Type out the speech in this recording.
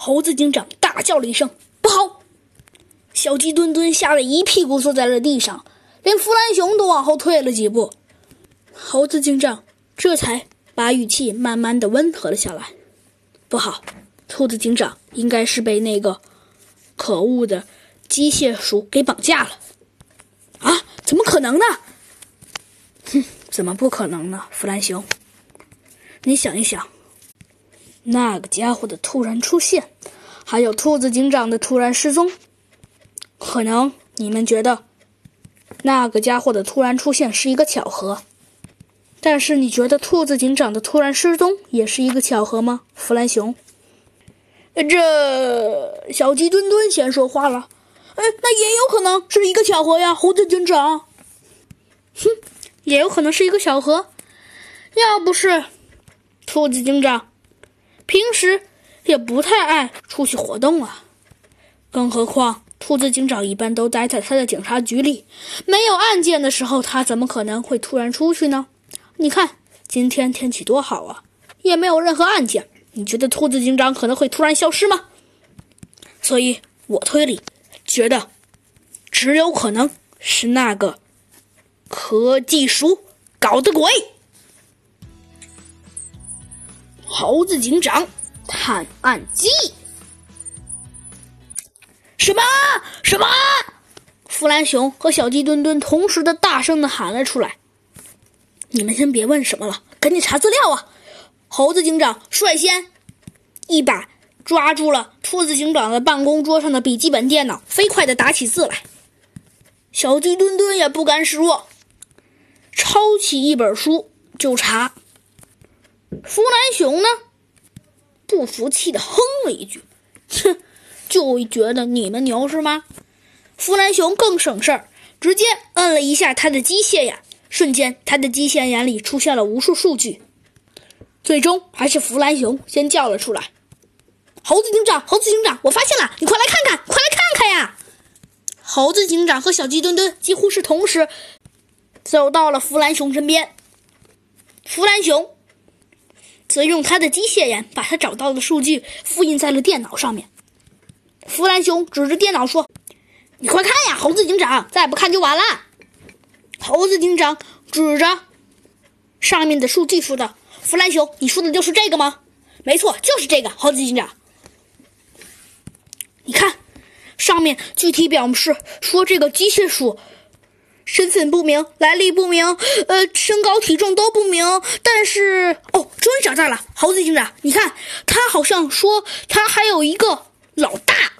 猴子警长大叫了一声：“不好！”小鸡墩墩吓得一屁股坐在了地上，连弗兰熊都往后退了几步。猴子警长这才把语气慢慢的温和了下来：“不好，兔子警长应该是被那个可恶的机械鼠给绑架了。”啊？怎么可能呢？哼，怎么不可能呢？弗兰熊，你想一想。那个家伙的突然出现，还有兔子警长的突然失踪，可能你们觉得那个家伙的突然出现是一个巧合，但是你觉得兔子警长的突然失踪也是一个巧合吗？弗兰熊，这小鸡墩墩先说话了，哎，那也有可能是一个巧合呀，猴子警长，哼，也有可能是一个巧合，要不是兔子警长。平时也不太爱出去活动啊，更何况兔子警长一般都待在他的警察局里，没有案件的时候，他怎么可能会突然出去呢？你看今天天气多好啊，也没有任何案件，你觉得兔子警长可能会突然消失吗？所以我推理，觉得只有可能是那个科技鼠搞的鬼。猴子警长探案记。什么？什么？弗兰熊和小鸡墩墩同时的大声的喊了出来：“你们先别问什么了，赶紧查资料啊！”猴子警长率先一把抓住了兔子警长的办公桌上的笔记本电脑，飞快的打起字来。小鸡墩墩也不甘示弱，抄起一本书就查。弗兰熊呢？不服气的哼了一句：“哼，就觉得你们牛是吗？”弗兰熊更省事儿，直接摁了一下他的机械眼，瞬间他的机械眼里出现了无数数据。最终还是弗兰熊先叫了出来：“猴子警长，猴子警长，我发现了，你快来看看，快来看看呀！”猴子警长和小鸡墩墩几乎是同时走到了弗兰熊身边。弗兰熊。则用他的机械眼把他找到的数据复印在了电脑上面。弗兰熊指着电脑说：“你快看呀，猴子警长，再不看就完了。”猴子警长指着上面的数据说道：“弗兰熊，你说的就是这个吗？”“没错，就是这个。”猴子警长，你看，上面具体表示说这个机械鼠。身份不明，来历不明，呃，身高体重都不明。但是，哦，终于找到了，猴子警长，你看，他好像说他还有一个老大